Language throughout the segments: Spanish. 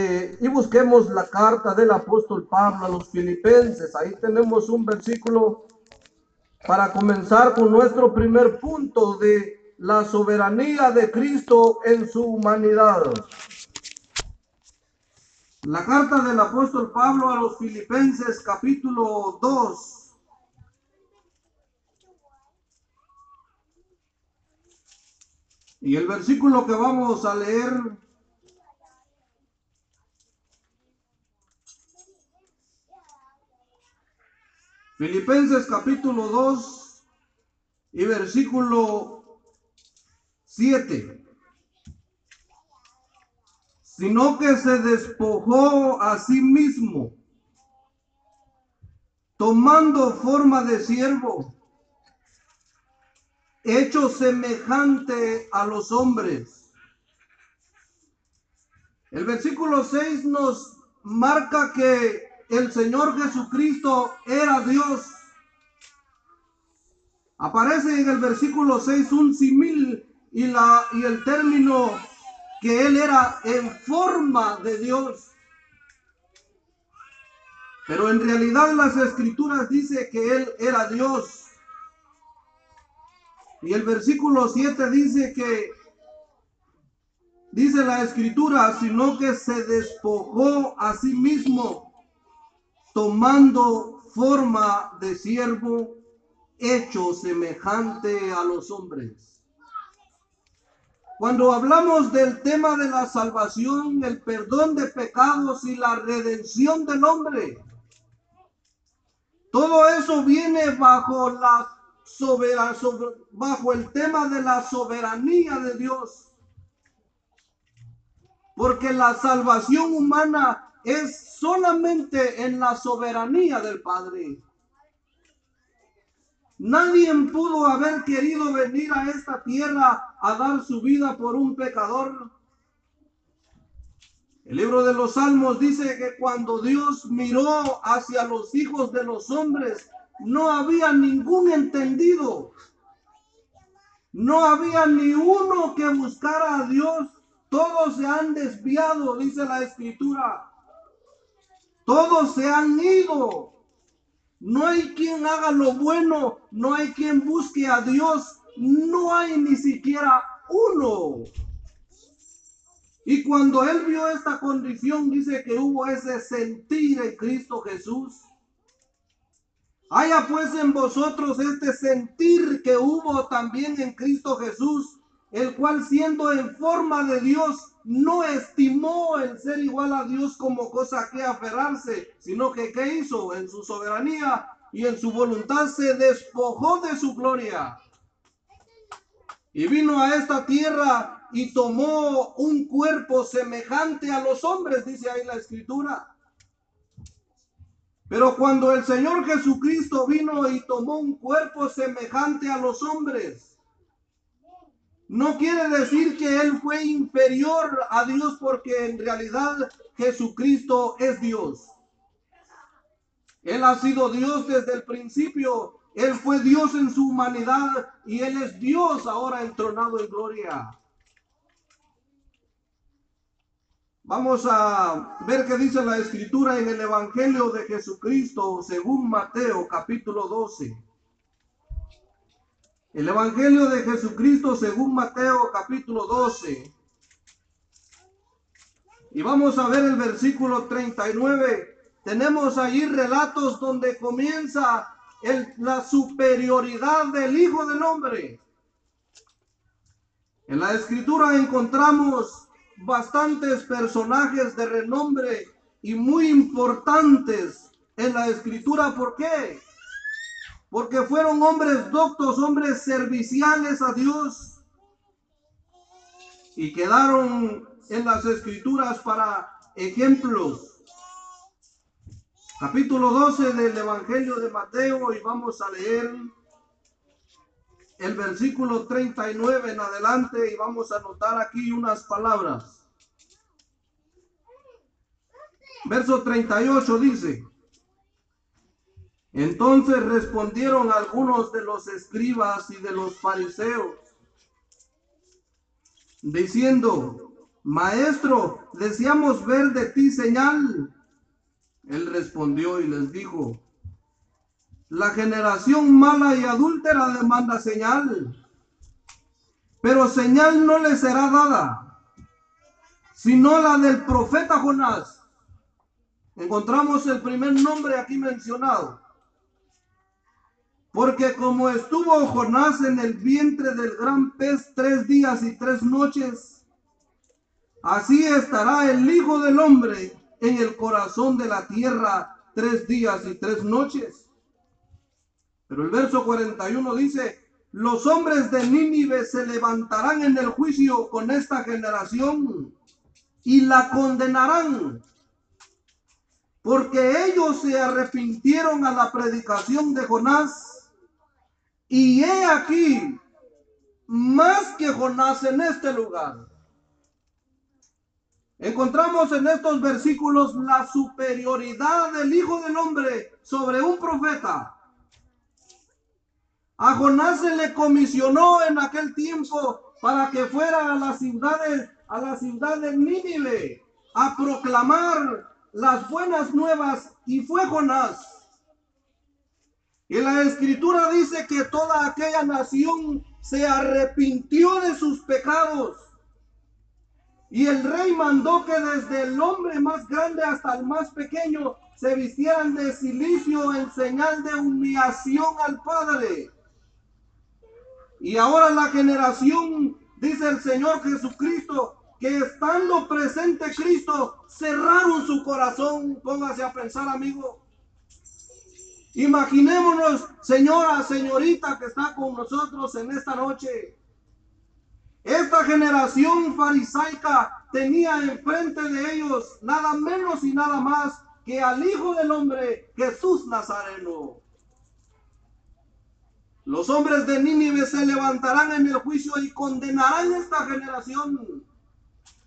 Y busquemos la carta del apóstol Pablo a los filipenses. Ahí tenemos un versículo para comenzar con nuestro primer punto de la soberanía de Cristo en su humanidad. La carta del apóstol Pablo a los filipenses capítulo 2. Y el versículo que vamos a leer Filipenses capítulo 2 y versículo 7. Sino que se despojó a sí mismo, tomando forma de siervo, hecho semejante a los hombres. El versículo 6 nos marca que el Señor Jesucristo era Dios. Aparece en el versículo 6 un simil y, la, y el término que Él era en forma de Dios. Pero en realidad las escrituras dice que Él era Dios. Y el versículo 7 dice que, dice la escritura, sino que se despojó a sí mismo tomando forma de siervo, hecho semejante a los hombres. Cuando hablamos del tema de la salvación, el perdón de pecados y la redención del hombre, todo eso viene bajo la soberanía, bajo el tema de la soberanía de Dios. Porque la salvación humana es solamente en la soberanía del Padre. Nadie pudo haber querido venir a esta tierra a dar su vida por un pecador. El libro de los Salmos dice que cuando Dios miró hacia los hijos de los hombres, no había ningún entendido. No había ni uno que buscara a Dios. Todos se han desviado, dice la escritura. Todos se han ido. No hay quien haga lo bueno, no hay quien busque a Dios, no hay ni siquiera uno. Y cuando él vio esta condición, dice que hubo ese sentir en Cristo Jesús. Haya pues en vosotros este sentir que hubo también en Cristo Jesús, el cual siendo en forma de Dios, no estimó el ser igual a Dios como cosa que aferrarse, sino que ¿qué hizo? En su soberanía y en su voluntad se despojó de su gloria. Y vino a esta tierra y tomó un cuerpo semejante a los hombres, dice ahí la escritura. Pero cuando el Señor Jesucristo vino y tomó un cuerpo semejante a los hombres, no quiere decir que Él fue inferior a Dios porque en realidad Jesucristo es Dios. Él ha sido Dios desde el principio. Él fue Dios en su humanidad y Él es Dios ahora entronado en gloria. Vamos a ver qué dice la escritura en el Evangelio de Jesucristo según Mateo capítulo 12. El Evangelio de Jesucristo según Mateo capítulo 12. Y vamos a ver el versículo 39. Tenemos ahí relatos donde comienza la superioridad del Hijo del Hombre. En la escritura encontramos bastantes personajes de renombre y muy importantes en la escritura. ¿Por qué? Porque fueron hombres doctos, hombres serviciales a Dios y quedaron en las escrituras para ejemplos. Capítulo 12 del Evangelio de Mateo y vamos a leer el versículo 39 en adelante y vamos a anotar aquí unas palabras. Verso 38 dice, entonces respondieron algunos de los escribas y de los fariseos, diciendo, Maestro, deseamos ver de ti señal. Él respondió y les dijo, la generación mala y adúltera demanda señal, pero señal no le será dada, sino la del profeta Jonás. Encontramos el primer nombre aquí mencionado. Porque como estuvo Jonás en el vientre del gran pez tres días y tres noches, así estará el Hijo del Hombre en el corazón de la tierra tres días y tres noches. Pero el verso 41 dice, los hombres de Nínive se levantarán en el juicio con esta generación y la condenarán, porque ellos se arrepintieron a la predicación de Jonás y he aquí, más que Jonás en este lugar. Encontramos en estos versículos la superioridad del Hijo del Hombre sobre un profeta. A Jonás se le comisionó en aquel tiempo para que fuera a las ciudades, a la ciudad de Nínive, a proclamar las buenas nuevas, y fue Jonás. Y la escritura dice que toda aquella nación se arrepintió de sus pecados. Y el rey mandó que desde el hombre más grande hasta el más pequeño se vistieran de silicio en señal de humillación al Padre. Y ahora la generación, dice el Señor Jesucristo, que estando presente Cristo, cerraron su corazón. Póngase a pensar, amigo. Imaginémonos, señora, señorita que está con nosotros en esta noche. Esta generación farisaica tenía enfrente de ellos nada menos y nada más que al Hijo del Hombre, Jesús Nazareno. Los hombres de Nínive se levantarán en el juicio y condenarán esta generación,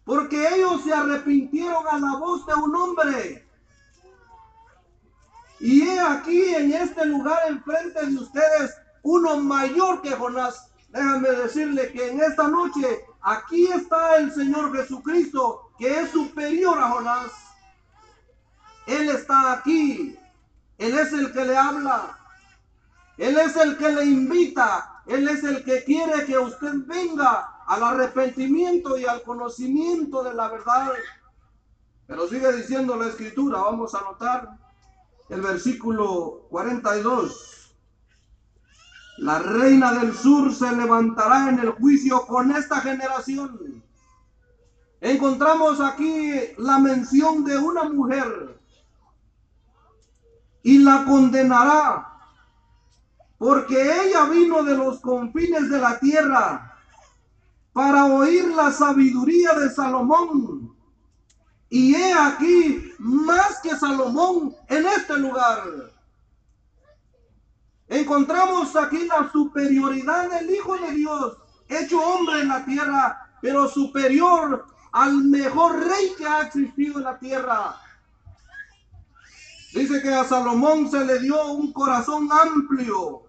porque ellos se arrepintieron a la voz de un hombre y he aquí en este lugar enfrente de ustedes uno mayor que Jonás. Déjame decirle que en esta noche aquí está el Señor Jesucristo que es superior a Jonás. Él está aquí. Él es el que le habla. Él es el que le invita. Él es el que quiere que usted venga al arrepentimiento y al conocimiento de la verdad. Pero sigue diciendo la escritura, vamos a notar el versículo 42. La reina del sur se levantará en el juicio con esta generación. Encontramos aquí la mención de una mujer y la condenará porque ella vino de los confines de la tierra para oír la sabiduría de Salomón y he aquí más que Salomón en este lugar. Encontramos aquí la superioridad del Hijo de Dios, hecho hombre en la tierra, pero superior al mejor rey que ha existido en la tierra. Dice que a Salomón se le dio un corazón amplio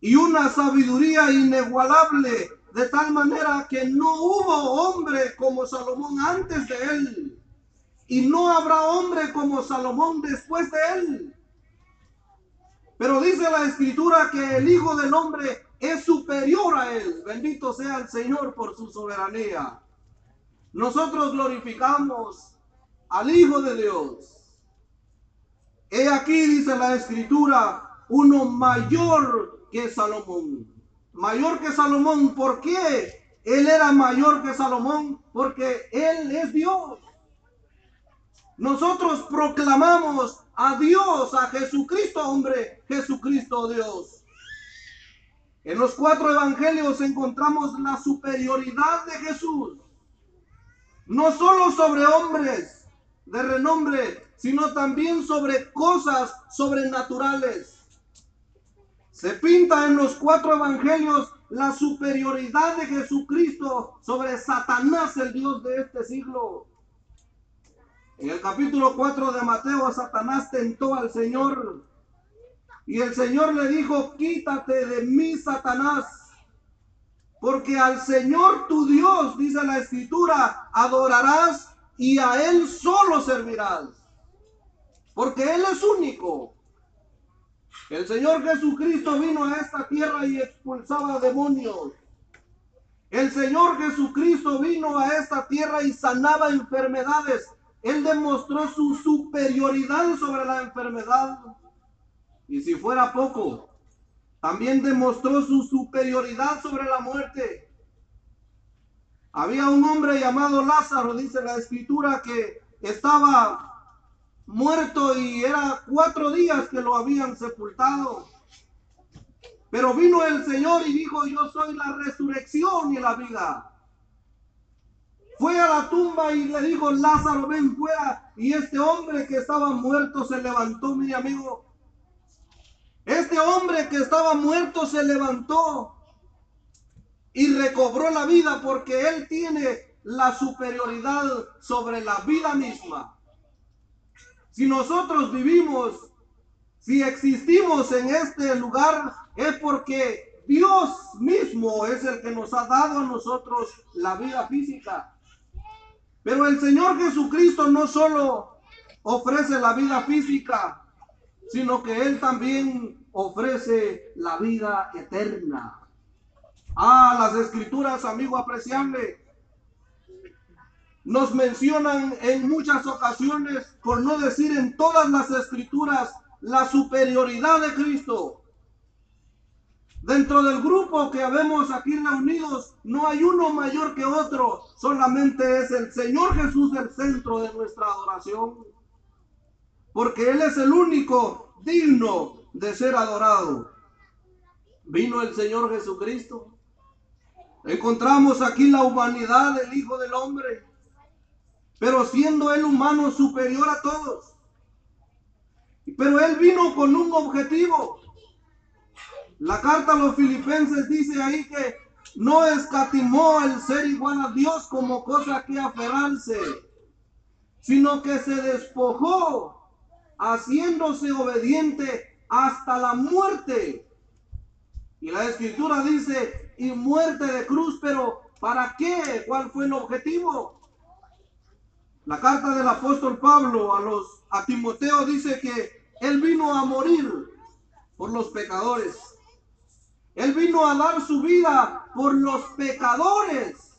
y una sabiduría inigualable de tal manera que no hubo hombre como Salomón antes de él, y no habrá hombre como Salomón después de él. Pero dice la escritura que el Hijo del Hombre es superior a él. Bendito sea el Señor por su soberanía. Nosotros glorificamos al Hijo de Dios. He aquí, dice la escritura, uno mayor que Salomón mayor que Salomón. ¿Por qué? Él era mayor que Salomón porque Él es Dios. Nosotros proclamamos a Dios, a Jesucristo hombre, Jesucristo Dios. En los cuatro evangelios encontramos la superioridad de Jesús, no solo sobre hombres de renombre, sino también sobre cosas sobrenaturales. Se pinta en los cuatro evangelios la superioridad de Jesucristo sobre Satanás, el Dios de este siglo. En el capítulo 4 de Mateo, Satanás tentó al Señor y el Señor le dijo, quítate de mí, Satanás, Porque al Señor tu Dios, dice la escritura, adorarás y a Él solo servirás. Porque Él es único. El Señor Jesucristo vino a esta tierra y expulsaba demonios. El Señor Jesucristo vino a esta tierra y sanaba enfermedades. Él demostró su superioridad sobre la enfermedad. Y si fuera poco, también demostró su superioridad sobre la muerte. Había un hombre llamado Lázaro, dice la escritura, que estaba muerto y era cuatro días que lo habían sepultado. Pero vino el Señor y dijo, yo soy la resurrección y la vida. Fue a la tumba y le dijo, Lázaro, ven fuera. Y este hombre que estaba muerto se levantó, mi amigo. Este hombre que estaba muerto se levantó y recobró la vida porque él tiene la superioridad sobre la vida misma. Si nosotros vivimos, si existimos en este lugar, es porque Dios mismo es el que nos ha dado a nosotros la vida física. Pero el Señor Jesucristo no solo ofrece la vida física, sino que Él también ofrece la vida eterna. Ah, las escrituras, amigo apreciable, nos mencionan en muchas ocasiones, por no decir en todas las escrituras, la superioridad de Cristo. Dentro del grupo que habemos aquí reunidos, no hay uno mayor que otro, solamente es el Señor Jesús el centro de nuestra adoración. Porque Él es el único digno de ser adorado. Vino el Señor Jesucristo. Encontramos aquí la humanidad del Hijo del Hombre, pero siendo Él humano superior a todos. Pero Él vino con un objetivo la carta a los filipenses dice ahí que no escatimó el ser igual a Dios como cosa que aferrarse, sino que se despojó haciéndose obediente hasta la muerte. Y la escritura dice, y muerte de cruz, pero ¿para qué? ¿Cuál fue el objetivo? La carta del apóstol Pablo a los a Timoteo dice que él vino a morir por los pecadores. Él vino a dar su vida por los pecadores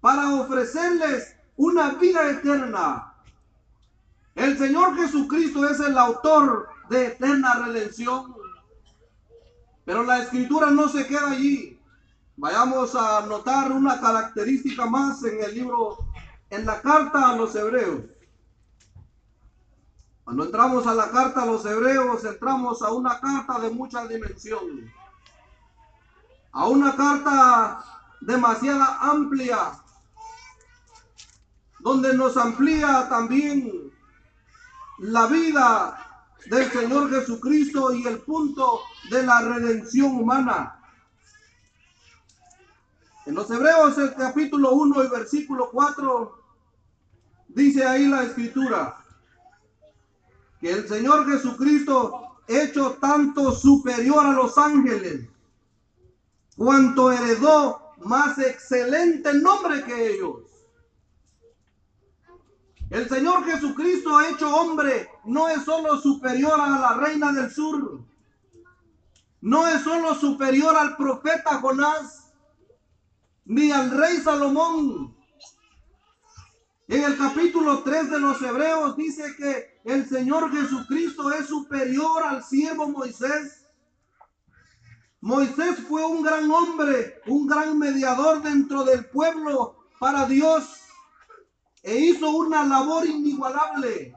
para ofrecerles una vida eterna. El Señor Jesucristo es el autor de eterna redención. Pero la escritura no se queda allí. Vayamos a notar una característica más en el libro, en la carta a los hebreos. Cuando entramos a la carta a los hebreos, entramos a una carta de mucha dimensión a una carta demasiada amplia, donde nos amplía también la vida del Señor Jesucristo y el punto de la redención humana. En los Hebreos el capítulo 1 y versículo 4 dice ahí la escritura que el Señor Jesucristo hecho tanto superior a los ángeles cuanto heredó más excelente nombre que ellos. El Señor Jesucristo hecho hombre no es solo superior a la reina del sur, no es solo superior al profeta Jonás, ni al rey Salomón. En el capítulo 3 de los Hebreos dice que el Señor Jesucristo es superior al siervo Moisés Moisés fue un gran hombre, un gran mediador dentro del pueblo para Dios e hizo una labor inigualable.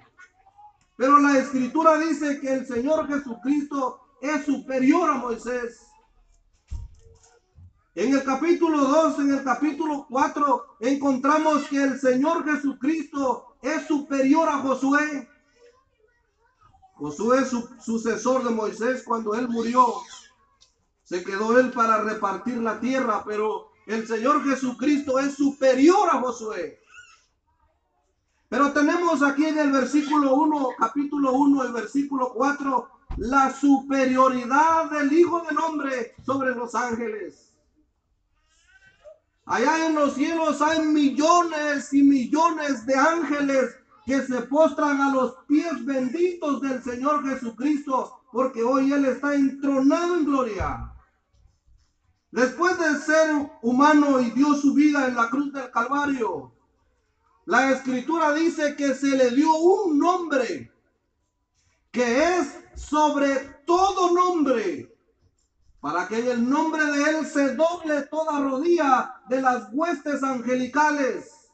Pero la escritura dice que el Señor Jesucristo es superior a Moisés. En el capítulo 2, en el capítulo 4, encontramos que el Señor Jesucristo es superior a Josué. Josué es su sucesor de Moisés cuando él murió. Se quedó él para repartir la tierra, pero el Señor Jesucristo es superior a Josué. Pero tenemos aquí en el versículo 1, capítulo 1, el versículo 4, la superioridad del Hijo del Hombre sobre los ángeles. Allá en los cielos hay millones y millones de ángeles que se postran a los pies benditos del Señor Jesucristo, porque hoy Él está entronado en gloria. Después de ser humano y dio su vida en la cruz del Calvario, la escritura dice que se le dio un nombre que es sobre todo nombre, para que en el nombre de Él se doble toda rodilla de las huestes angelicales,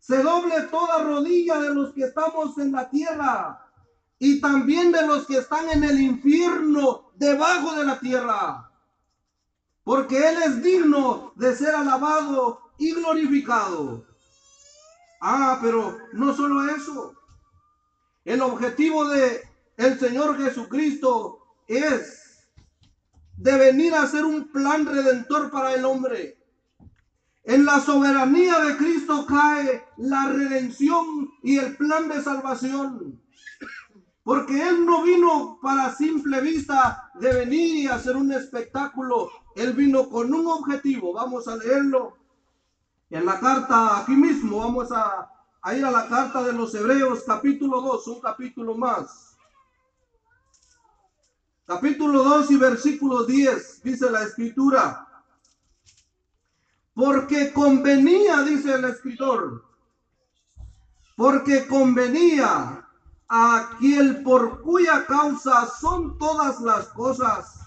se doble toda rodilla de los que estamos en la tierra y también de los que están en el infierno debajo de la tierra porque Él es digno de ser alabado y glorificado. Ah, pero no solo eso. El objetivo de el Señor Jesucristo es de venir a ser un plan redentor para el hombre. En la soberanía de Cristo cae la redención y el plan de salvación. Porque Él no vino para simple vista de venir y hacer un espectáculo. Él vino con un objetivo. Vamos a leerlo en la carta aquí mismo. Vamos a, ir a la carta de los Hebreos capítulo 2, un capítulo más. Capítulo 2 y versículo 10 dice la escritura. Porque convenía, dice el escritor, porque convenía aquel por cuya causa son todas las cosas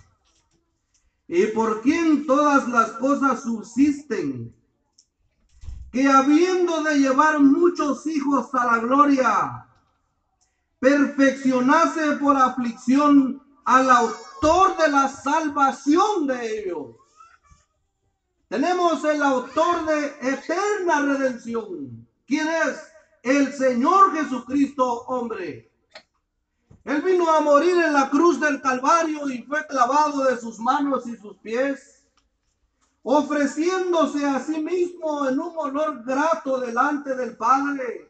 y por quien todas las cosas subsisten, que habiendo de llevar muchos hijos a la gloria, perfeccionase por aflicción al autor de la salvación de ellos. Tenemos el autor de eterna redención. ¿Quién es? el Señor Jesucristo hombre. Él vino a morir en la cruz del Calvario y fue clavado de sus manos y sus pies, ofreciéndose a sí mismo en un olor grato delante del Padre,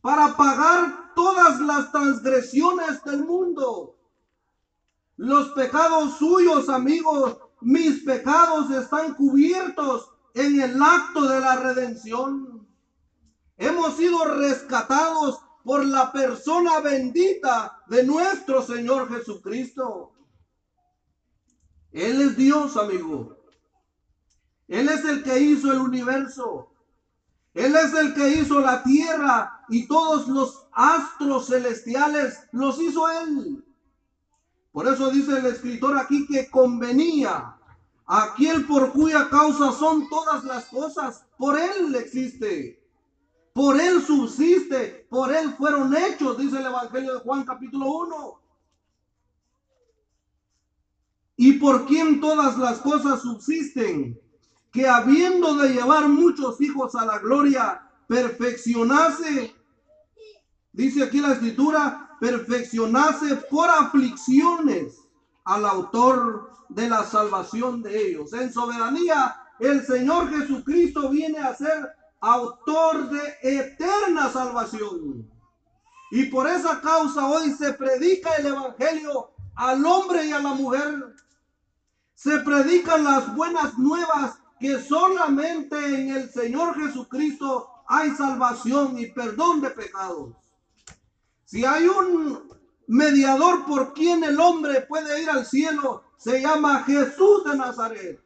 para pagar todas las transgresiones del mundo. Los pecados suyos, amigos, mis pecados están cubiertos en el acto de la redención. Hemos sido rescatados por la persona bendita de nuestro Señor Jesucristo. Él es Dios, amigo. Él es el que hizo el universo. Él es el que hizo la tierra y todos los astros celestiales los hizo Él. Por eso dice el escritor aquí que convenía aquel por cuya causa son todas las cosas. Por Él existe. Por él subsiste, por él fueron hechos, dice el Evangelio de Juan capítulo 1. Y por quien todas las cosas subsisten, que habiendo de llevar muchos hijos a la gloria, perfeccionase, dice aquí la escritura, perfeccionase por aflicciones al autor de la salvación de ellos. En soberanía, el Señor Jesucristo viene a ser autor de eterna salvación. Y por esa causa hoy se predica el Evangelio al hombre y a la mujer. Se predican las buenas nuevas que solamente en el Señor Jesucristo hay salvación y perdón de pecados. Si hay un mediador por quien el hombre puede ir al cielo, se llama Jesús de Nazaret.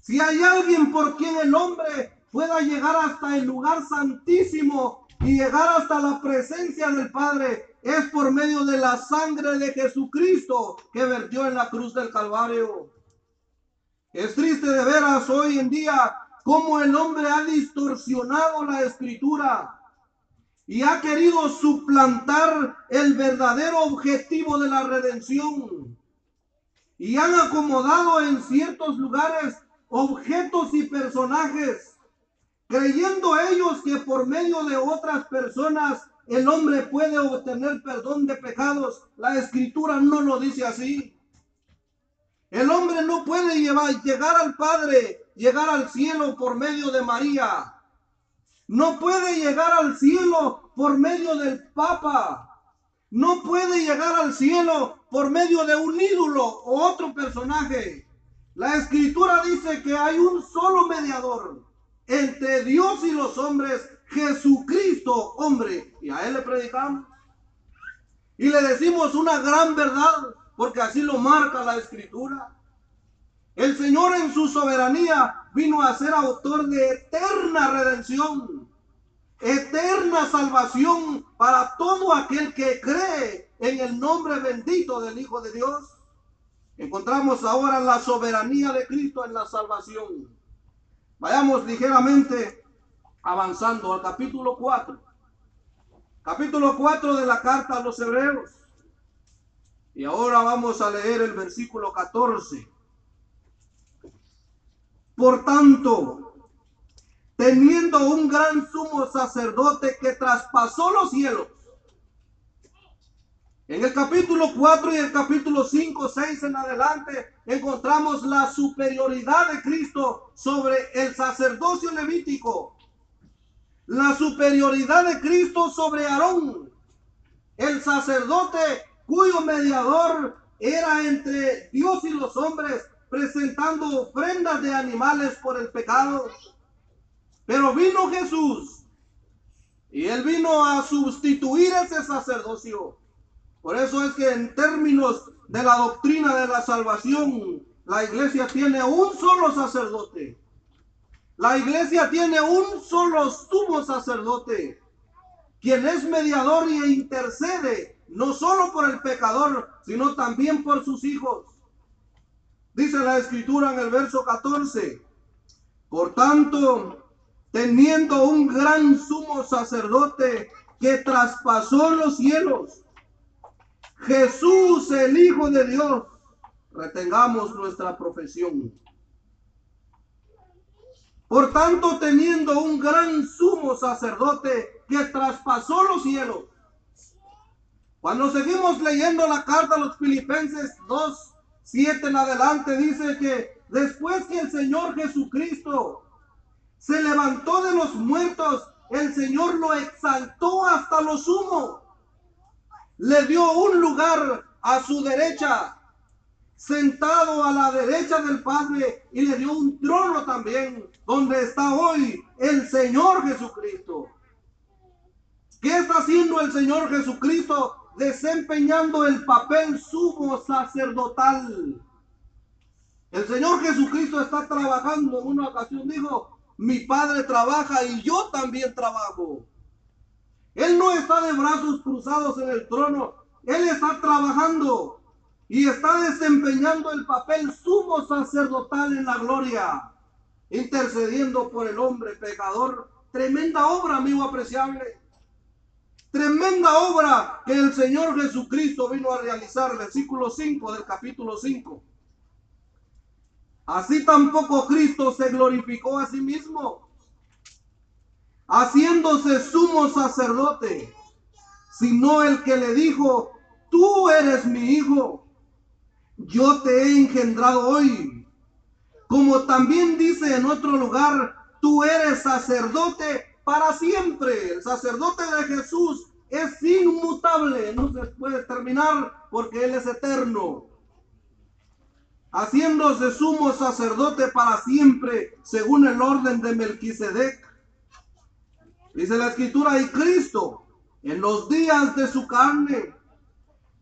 Si hay alguien por quien el hombre pueda llegar hasta el lugar santísimo y llegar hasta la presencia del Padre es por medio de la sangre de Jesucristo que vertió en la cruz del Calvario. Es triste de veras hoy en día cómo el hombre ha distorsionado la escritura y ha querido suplantar el verdadero objetivo de la redención. Y han acomodado en ciertos lugares objetos y personajes creyendo ellos que por medio de otras personas el hombre puede obtener perdón de pecados. La escritura no lo dice así. El hombre no puede llevar, llegar al Padre, llegar al cielo por medio de María. No puede llegar al cielo por medio del Papa. No puede llegar al cielo por medio de un ídolo o otro personaje. La escritura dice que hay un solo mediador entre Dios y los hombres, Jesucristo, hombre. Y a Él le predicamos. Y le decimos una gran verdad, porque así lo marca la escritura. El Señor en su soberanía vino a ser autor de eterna redención, eterna salvación para todo aquel que cree en el nombre bendito del Hijo de Dios. Encontramos ahora la soberanía de Cristo en la salvación. Vayamos ligeramente avanzando al capítulo 4. Capítulo 4 de la carta a los hebreos. Y ahora vamos a leer el versículo 14. Por tanto, teniendo un gran sumo sacerdote que traspasó los cielos. En el capítulo 4 y el capítulo 5, 6 en adelante encontramos la superioridad de Cristo sobre el sacerdocio levítico. La superioridad de Cristo sobre Aarón, el sacerdote cuyo mediador era entre Dios y los hombres presentando ofrendas de animales por el pecado. Pero vino Jesús y él vino a sustituir ese sacerdocio. Por eso es que en términos de la doctrina de la salvación, la iglesia tiene un solo sacerdote. La iglesia tiene un solo sumo sacerdote, quien es mediador e intercede no solo por el pecador, sino también por sus hijos. Dice la escritura en el verso 14, por tanto, teniendo un gran sumo sacerdote que traspasó los cielos, Jesús el Hijo de Dios, retengamos nuestra profesión. Por tanto, teniendo un gran sumo sacerdote que traspasó los cielos. Cuando seguimos leyendo la carta a los filipenses 2, 7 en adelante dice que después que el Señor Jesucristo se levantó de los muertos, el Señor lo exaltó hasta lo sumo. Le dio un lugar a su derecha, sentado a la derecha del Padre, y le dio un trono también, donde está hoy el Señor Jesucristo. ¿Qué está haciendo el Señor Jesucristo? desempeñando el papel sumo sacerdotal. El Señor Jesucristo está trabajando. En una ocasión dijo, mi Padre trabaja y yo también trabajo. Él no está de brazos cruzados en el trono. Él está trabajando y está desempeñando el papel sumo sacerdotal en la gloria, intercediendo por el hombre pecador. Tremenda obra, amigo apreciable. Tremenda obra que el Señor Jesucristo vino a realizar, versículo 5 del capítulo 5. Así tampoco Cristo se glorificó a sí mismo, haciéndose sumo sacerdote, sino el que le dijo, tú eres mi hijo, yo te he engendrado hoy. Como también dice en otro lugar, tú eres sacerdote para siempre. El sacerdote de Jesús es inmutable, no se puede terminar porque Él es eterno. Haciéndose sumo sacerdote para siempre, según el orden de Melquisedec. Dice la escritura, y Cristo, en los días de su carne,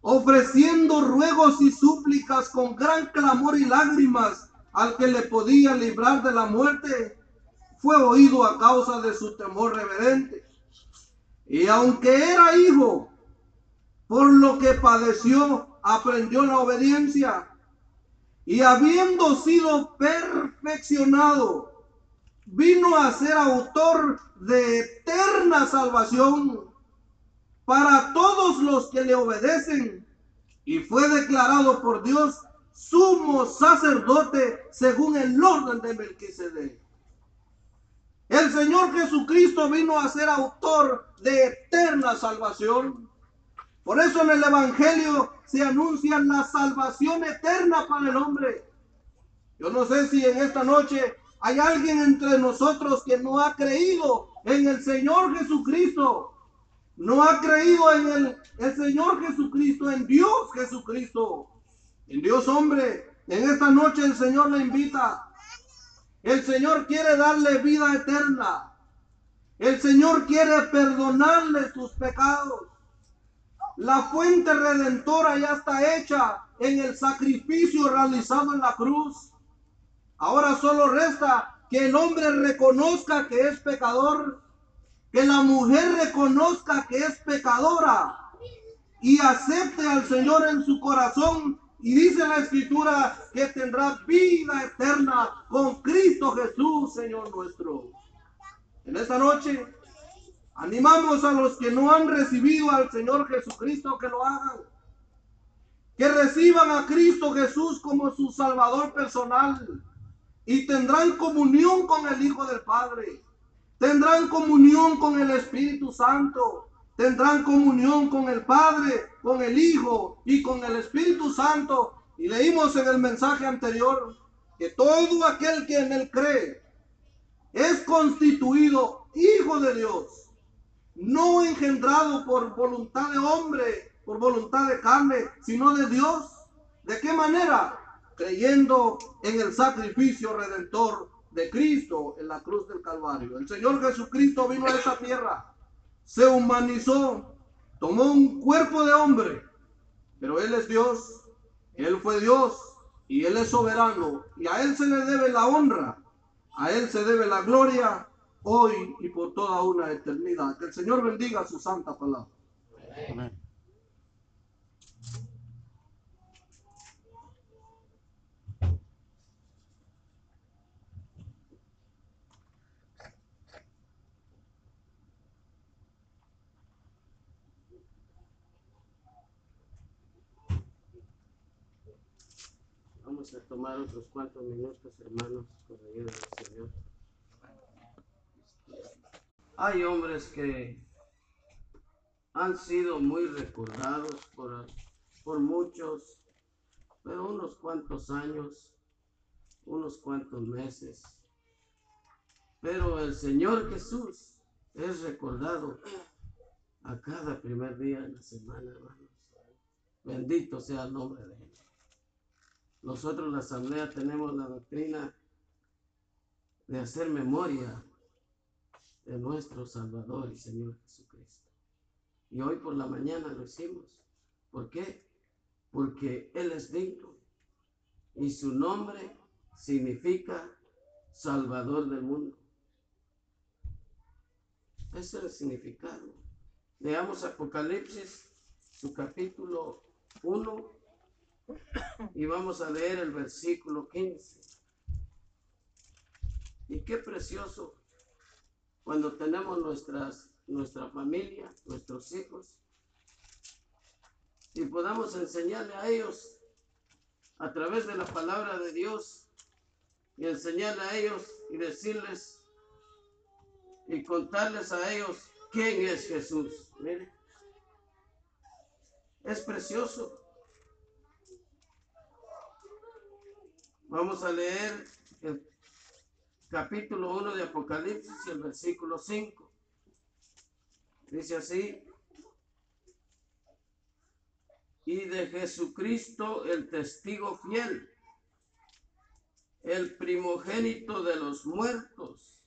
ofreciendo ruegos y súplicas con gran clamor y lágrimas al que le podía librar de la muerte, fue oído a causa de su temor reverente. Y aunque era hijo, por lo que padeció, aprendió la obediencia. Y habiendo sido perfeccionado, vino a ser autor de eterna salvación para todos los que le obedecen. Y fue declarado por Dios sumo sacerdote según el orden de Melquisedec. El Señor Jesucristo vino a ser autor de eterna salvación. Por eso en el Evangelio se anuncia la salvación eterna para el hombre. Yo no sé si en esta noche hay alguien entre nosotros que no ha creído en el Señor Jesucristo. No ha creído en el, el Señor Jesucristo, en Dios Jesucristo, en Dios hombre, En esta noche el Señor le invita. El Señor quiere darle vida eterna. El Señor quiere perdonarle sus pecados. La fuente redentora ya está hecha en el sacrificio realizado en la cruz. Ahora solo resta que el hombre reconozca que es pecador, que la mujer reconozca que es pecadora y acepte al Señor en su corazón. Y dice la escritura que tendrá vida eterna con Cristo Jesús, Señor nuestro. En esta noche animamos a los que no han recibido al Señor Jesucristo que lo hagan. Que reciban a Cristo Jesús como su Salvador personal y tendrán comunión con el Hijo del Padre. Tendrán comunión con el Espíritu Santo. Tendrán comunión con el Padre, con el Hijo y con el Espíritu Santo. Y leímos en el mensaje anterior que todo aquel que en él cree es constituido hijo de Dios, no engendrado por voluntad de hombre, por voluntad de carne, sino de Dios. ¿De qué manera? creyendo en el sacrificio redentor de Cristo en la cruz del Calvario. El Señor Jesucristo vino a esta tierra, se humanizó, tomó un cuerpo de hombre, pero Él es Dios, Él fue Dios y Él es soberano y a Él se le debe la honra, a Él se debe la gloria hoy y por toda una eternidad. Que el Señor bendiga su santa palabra. Amén. Vamos a tomar otros cuantos minutos, hermanos, con la ayuda del Señor. Hay hombres que han sido muy recordados por, por muchos, pero unos cuantos años, unos cuantos meses. Pero el Señor Jesús es recordado a cada primer día de la semana, hermanos. Bendito sea el nombre de Él. Nosotros la asamblea tenemos la doctrina de hacer memoria de nuestro Salvador y Señor Jesucristo. Y hoy por la mañana lo hicimos. ¿Por qué? Porque Él es digno y su nombre significa Salvador del mundo. Ese es el significado. Leamos Apocalipsis, su capítulo 1, y vamos a leer el versículo 15. Y qué precioso cuando tenemos nuestras, nuestra familia, nuestros hijos, y podamos enseñarle a ellos a través de la palabra de Dios y enseñarle a ellos y decirles y contarles a ellos quién es Jesús. Mire, es precioso. Vamos a leer el capítulo 1 de Apocalipsis el versículo 5. Dice así. Y de Jesucristo el testigo fiel, el primogénito de los muertos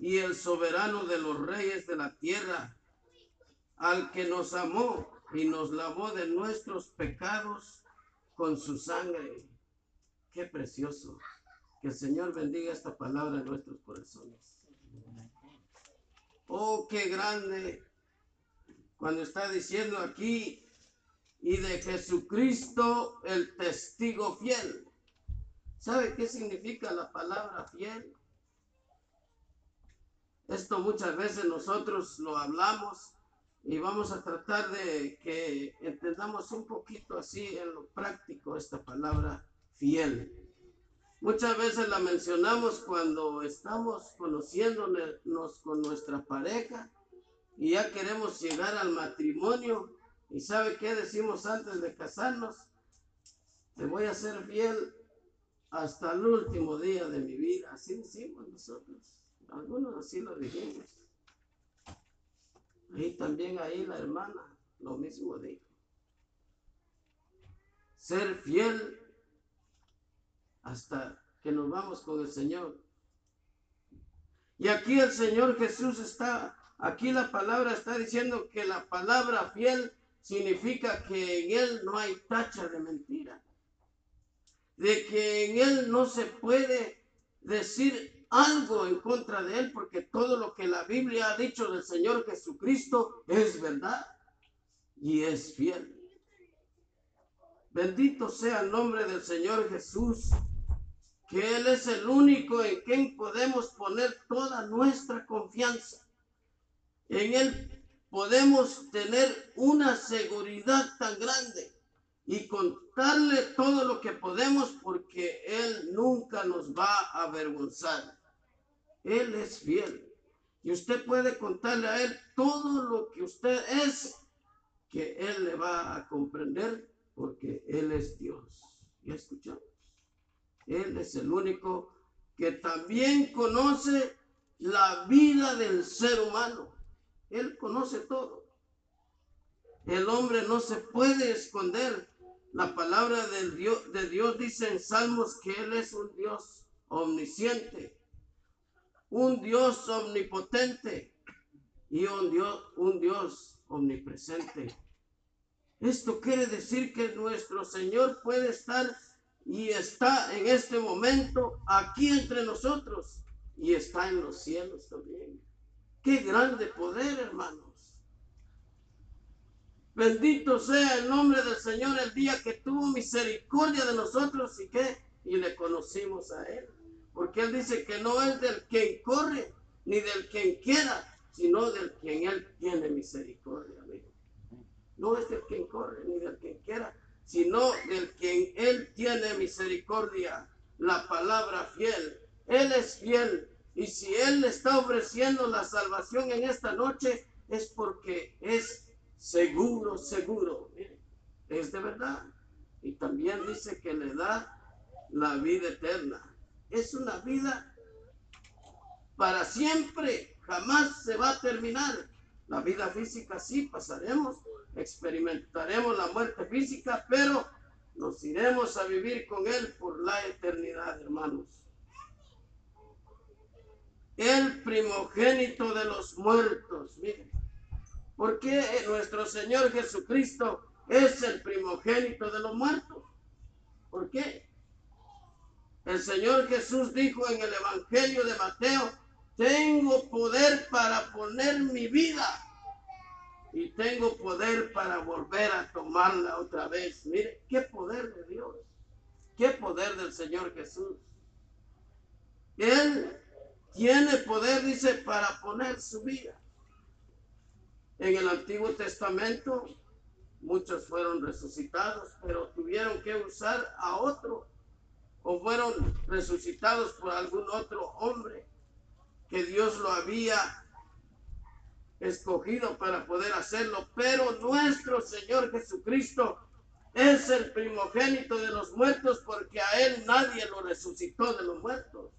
y el soberano de los reyes de la tierra, al que nos amó y nos lavó de nuestros pecados con su sangre Qué precioso. Que el Señor bendiga esta palabra en nuestros corazones. Oh, qué grande. Cuando está diciendo aquí, y de Jesucristo el testigo fiel. ¿Sabe qué significa la palabra fiel? Esto muchas veces nosotros lo hablamos y vamos a tratar de que entendamos un poquito así en lo práctico esta palabra fiel. Muchas veces la mencionamos cuando estamos conociéndonos con nuestra pareja y ya queremos llegar al matrimonio. ¿Y sabe qué decimos antes de casarnos? Te voy a ser fiel hasta el último día de mi vida. Así decimos nosotros. Algunos así lo dijimos. Y también ahí la hermana lo mismo dijo. Ser fiel hasta que nos vamos con el Señor. Y aquí el Señor Jesús está, aquí la palabra está diciendo que la palabra fiel significa que en Él no hay tacha de mentira. De que en Él no se puede decir algo en contra de Él, porque todo lo que la Biblia ha dicho del Señor Jesucristo es verdad y es fiel. Bendito sea el nombre del Señor Jesús, que Él es el único en quien podemos poner toda nuestra confianza. En Él podemos tener una seguridad tan grande y contarle todo lo que podemos porque Él nunca nos va a avergonzar. Él es fiel. Y usted puede contarle a Él todo lo que usted es, que Él le va a comprender porque Él es Dios. ¿Ya escuchamos? Él es el único que también conoce la vida del ser humano. Él conoce todo. El hombre no se puede esconder. La palabra de Dios, dice en Salmos que Él es un Dios omnisciente, un Dios omnipotente y un Dios, un Dios omnipresente. Esto quiere decir que nuestro Señor puede estar y está en este momento aquí entre nosotros y está en los cielos también. Qué grande poder, hermanos. Bendito sea el nombre del Señor el día que tuvo misericordia de nosotros y que y le conocimos a él. Porque él dice que no es del quien corre ni del quien quiera, sino del quien él tiene misericordia, amigo no es del quien corre ni del quien quiera, sino del quien Él tiene misericordia, la palabra fiel. Él es fiel y si Él está ofreciendo la salvación en esta noche es porque es seguro, seguro. es de verdad. Y también dice que le da la vida eterna. Es una vida para siempre, jamás se va a terminar. La vida física sí pasaremos, experimentaremos la muerte física, pero nos iremos a vivir con Él por la eternidad, hermanos. El primogénito de los muertos, miren. ¿Por qué nuestro Señor Jesucristo es el primogénito de los muertos? ¿Por qué? El Señor Jesús dijo en el Evangelio de Mateo, tengo poder para poner mi vida y tengo poder para volver a tomarla otra vez. Mire, qué poder de Dios, qué poder del Señor Jesús. Él tiene poder, dice, para poner su vida. En el Antiguo Testamento muchos fueron resucitados, pero tuvieron que usar a otro o fueron resucitados por algún otro hombre que Dios lo había escogido para poder hacerlo, pero nuestro Señor Jesucristo es el primogénito de los muertos porque a Él nadie lo resucitó de los muertos.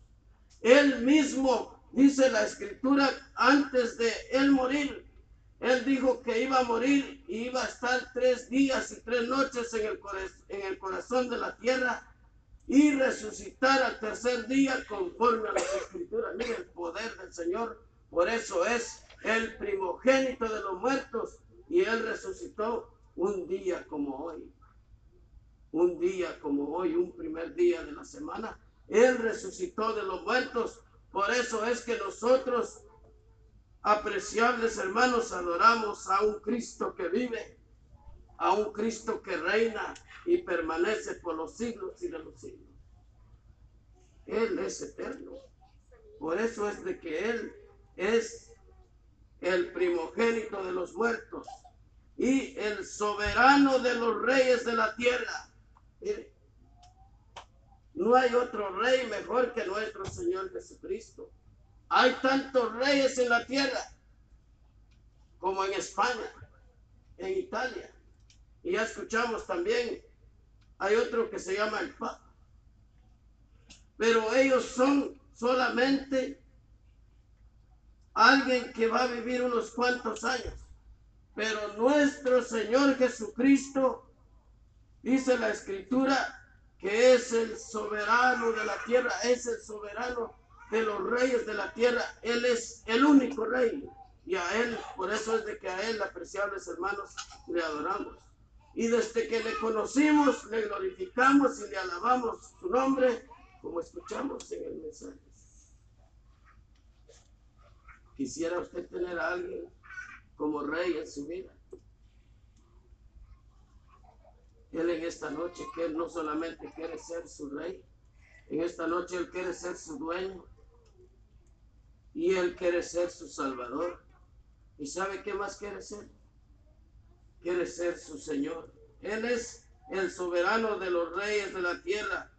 Él mismo, dice la escritura, antes de Él morir, Él dijo que iba a morir y iba a estar tres días y tres noches en el, en el corazón de la tierra y resucitar al tercer día conforme a las escrituras. Mire el poder del Señor. Por eso es el primogénito de los muertos, y él resucitó un día como hoy. Un día como hoy, un primer día de la semana. Él resucitó de los muertos. Por eso es que nosotros, apreciables hermanos, adoramos a un Cristo que vive, a un Cristo que reina y permanece por los siglos y de los siglos. Él es eterno. Por eso es de que Él es el primogénito de los muertos y el soberano de los reyes de la tierra. no hay otro rey mejor que nuestro Señor Jesucristo. Hay tantos reyes en la tierra como en España, en Italia. Y ya escuchamos también, hay otro que se llama el Papa. Pero ellos son solamente alguien que va a vivir unos cuantos años. Pero nuestro Señor Jesucristo, dice la escritura, que es el soberano de la tierra, es el soberano de los reyes de la tierra. Él es el único rey. Y a Él, por eso es de que a Él, apreciables hermanos, le adoramos. Y desde que le conocimos, le glorificamos y le alabamos su nombre, como escuchamos en el mensaje. Quisiera usted tener a alguien como rey en su vida. Él en esta noche, que Él no solamente quiere ser su rey, en esta noche Él quiere ser su dueño y Él quiere ser su salvador. ¿Y sabe qué más quiere ser? Quiere ser su Señor. Él es el soberano de los reyes de la tierra.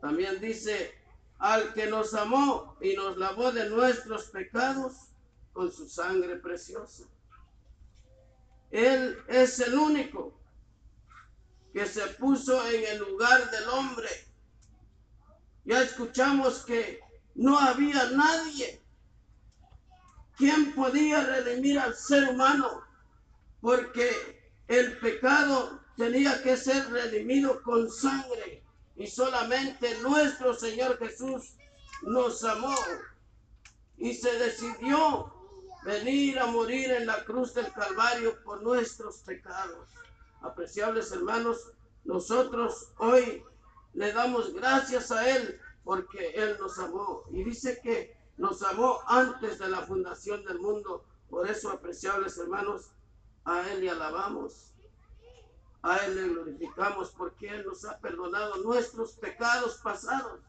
También dice, al que nos amó y nos lavó de nuestros pecados con su sangre preciosa. Él es el único que se puso en el lugar del hombre. Ya escuchamos que no había nadie quien podía redimir al ser humano, porque el pecado tenía que ser redimido con sangre y solamente nuestro Señor Jesús nos amó y se decidió venir a morir en la cruz del Calvario por nuestros pecados. Apreciables hermanos, nosotros hoy le damos gracias a Él porque Él nos amó. Y dice que nos amó antes de la fundación del mundo. Por eso, apreciables hermanos, a Él le alabamos. A Él le glorificamos porque Él nos ha perdonado nuestros pecados pasados.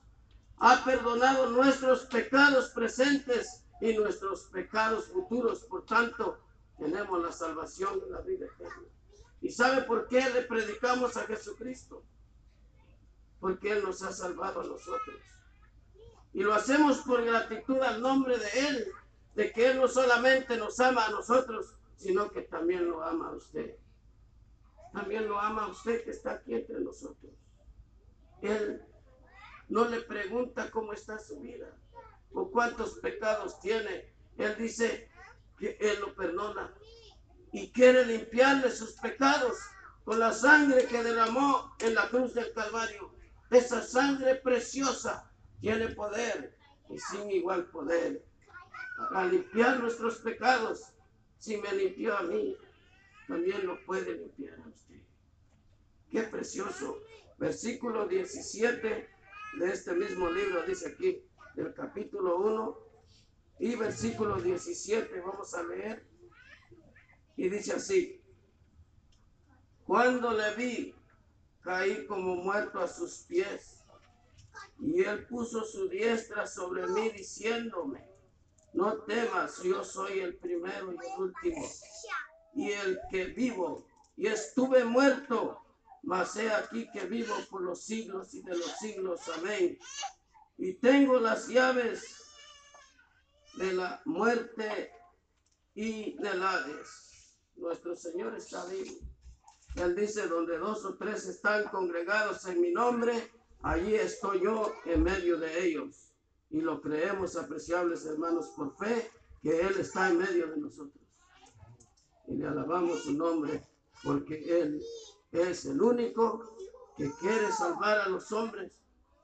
Ha perdonado nuestros pecados presentes y nuestros pecados futuros. Por tanto, tenemos la salvación y la vida eterna. ¿Y sabe por qué le predicamos a Jesucristo? Porque Él nos ha salvado a nosotros. Y lo hacemos por gratitud al nombre de Él, de que Él no solamente nos ama a nosotros, sino que también lo ama a usted. También lo ama a usted que está aquí entre nosotros. Él no le pregunta cómo está su vida o cuántos pecados tiene. Él dice que Él lo perdona y quiere limpiarle sus pecados con la sangre que derramó en la cruz del Calvario. Esa sangre preciosa tiene poder y sin igual poder para limpiar nuestros pecados. Si me limpió a mí, también lo puede limpiar a usted. Qué precioso. Versículo 17 de este mismo libro dice aquí, del capítulo 1 y versículo 17. Vamos a leer. Y dice así, cuando le vi, caí como muerto a sus pies. Y él puso su diestra sobre mí diciéndome, no temas, yo soy el primero y el último, y el que vivo, y estuve muerto, mas he aquí que vivo por los siglos y de los siglos. Amén. Y tengo las llaves de la muerte y del Hades nuestro Señor está vivo. Él dice, donde dos o tres están congregados en mi nombre, allí estoy yo en medio de ellos. Y lo creemos, apreciables hermanos, por fe, que Él está en medio de nosotros. Y le alabamos su nombre, porque Él es el único que quiere salvar a los hombres,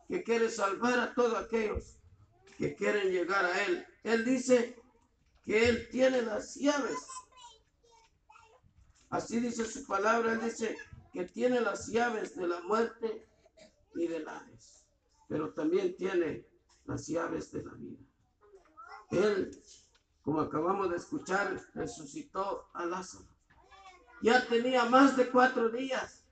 que quiere salvar a todos aquellos que quieren llegar a Él. Él dice que Él tiene las llaves Así dice su palabra, él dice que tiene las llaves de la muerte y del Hades, pero también tiene las llaves de la vida. Él, como acabamos de escuchar, resucitó a Lázaro. Ya tenía más de cuatro días.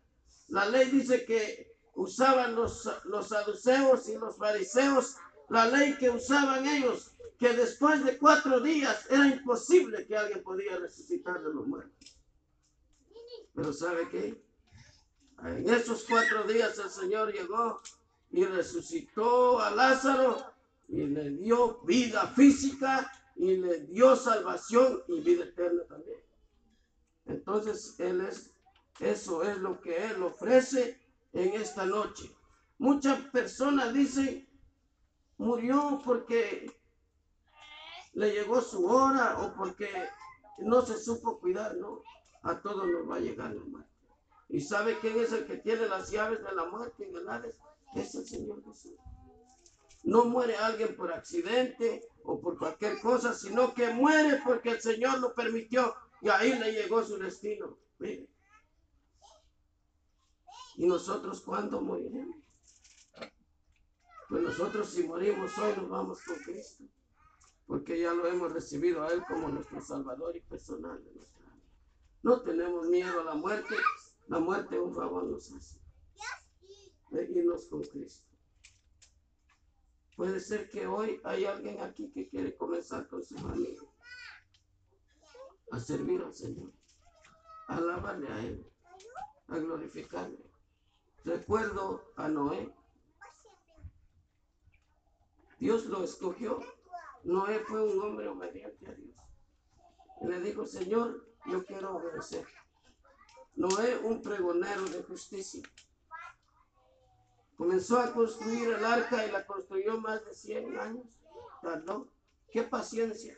La ley dice que usaban los, los saduceos y los fariseos, la ley que usaban ellos, que después de cuatro días era imposible que alguien podía resucitar de los muertos. Pero ¿sabe qué? En esos cuatro días el Señor llegó y resucitó a Lázaro y le dio vida física y le dio salvación y vida eterna también. Entonces Él es, eso es lo que Él ofrece en esta noche. Muchas personas dicen, murió porque le llegó su hora o porque no se supo cuidar, ¿no? a todos nos va a llegar la muerte. ¿Y sabe quién es el que tiene las llaves de la muerte y el Hades? Es el Señor Jesús. No muere alguien por accidente o por cualquier cosa, sino que muere porque el Señor lo permitió y ahí le llegó su destino. ¿Y nosotros cuándo moriremos? Pues nosotros si morimos hoy nos vamos con Cristo, porque ya lo hemos recibido a Él como nuestro Salvador y personal de nuestra vida. No tenemos miedo a la muerte, la muerte un favor nos hace. Irnos con Cristo. Puede ser que hoy hay alguien aquí que quiere comenzar con su familia a servir al Señor, a alabarle a Él, a glorificarle. Recuerdo a Noé. Dios lo escogió. Noé fue un hombre obediente a Dios. Le dijo, Señor, yo quiero obedecer. Noé, un pregonero de justicia. Comenzó a construir el arca y la construyó más de 100 años. Tardó. Qué paciencia.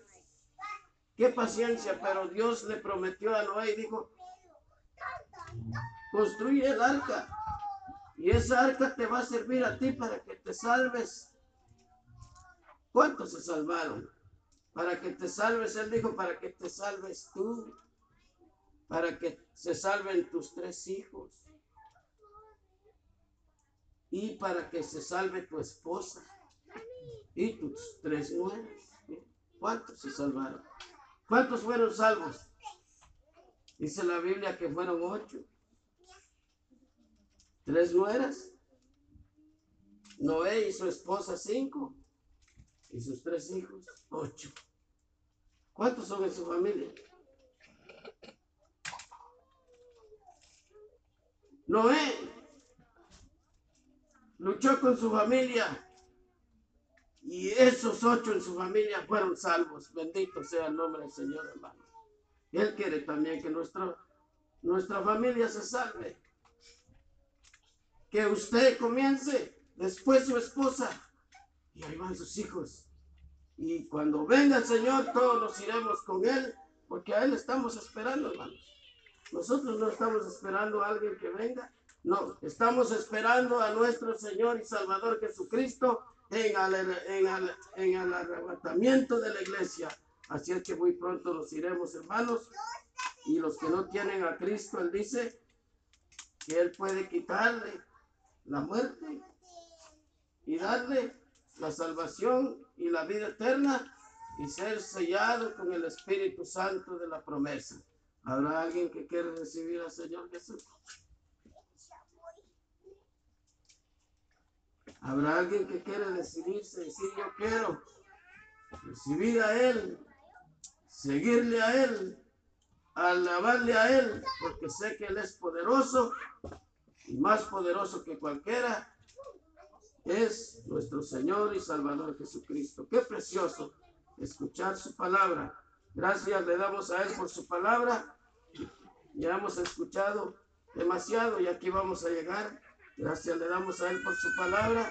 Qué paciencia. Pero Dios le prometió a Noé y dijo, construye el arca. Y esa arca te va a servir a ti para que te salves. ¿Cuántos se salvaron? Para que te salves, Él dijo, para que te salves tú. Para que se salven tus tres hijos y para que se salve tu esposa y tus tres nueras. ¿Cuántos se salvaron? ¿Cuántos fueron salvos? Dice la Biblia que fueron ocho. Tres nueras. Noé y su esposa cinco. Y sus tres hijos ocho. ¿Cuántos son en su familia? Noé luchó con su familia y esos ocho en su familia fueron salvos. Bendito sea el nombre del Señor, hermano. Él quiere también que nuestra, nuestra familia se salve. Que usted comience, después su esposa, y ahí van sus hijos. Y cuando venga el Señor, todos nos iremos con Él, porque a Él estamos esperando, hermanos. Nosotros no estamos esperando a alguien que venga, no, estamos esperando a nuestro Señor y Salvador Jesucristo en el, arrebatamiento de la iglesia. Así es que muy pronto nos iremos, hermanos. Y los que no tienen a Cristo, Él dice que Él puede quitarle la muerte y darle la salvación y la vida eterna y ser sellado con el Espíritu Santo de la promesa. ¿Habrá alguien que quiere recibir al Señor Jesús? Habrá alguien que quiere decidirse, decir yo quiero recibir a Él, seguirle a Él, alabarle a Él, porque sé que Él es poderoso y más poderoso que cualquiera. Es nuestro Señor y Salvador Jesucristo. Qué precioso escuchar su palabra. Gracias le damos a Él por su palabra. Ya hemos escuchado demasiado y aquí vamos a llegar Gracias le damos a Él por su palabra.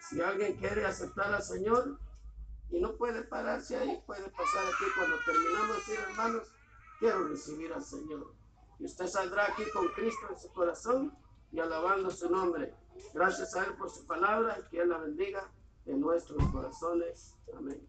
Si alguien quiere aceptar al Señor y no puede pararse ahí, puede pasar aquí cuando terminamos de decir, hermanos, quiero recibir al Señor. Y usted saldrá aquí con Cristo en su corazón y alabando su nombre. Gracias a Él por su palabra y que la bendiga en nuestros corazones. Amén.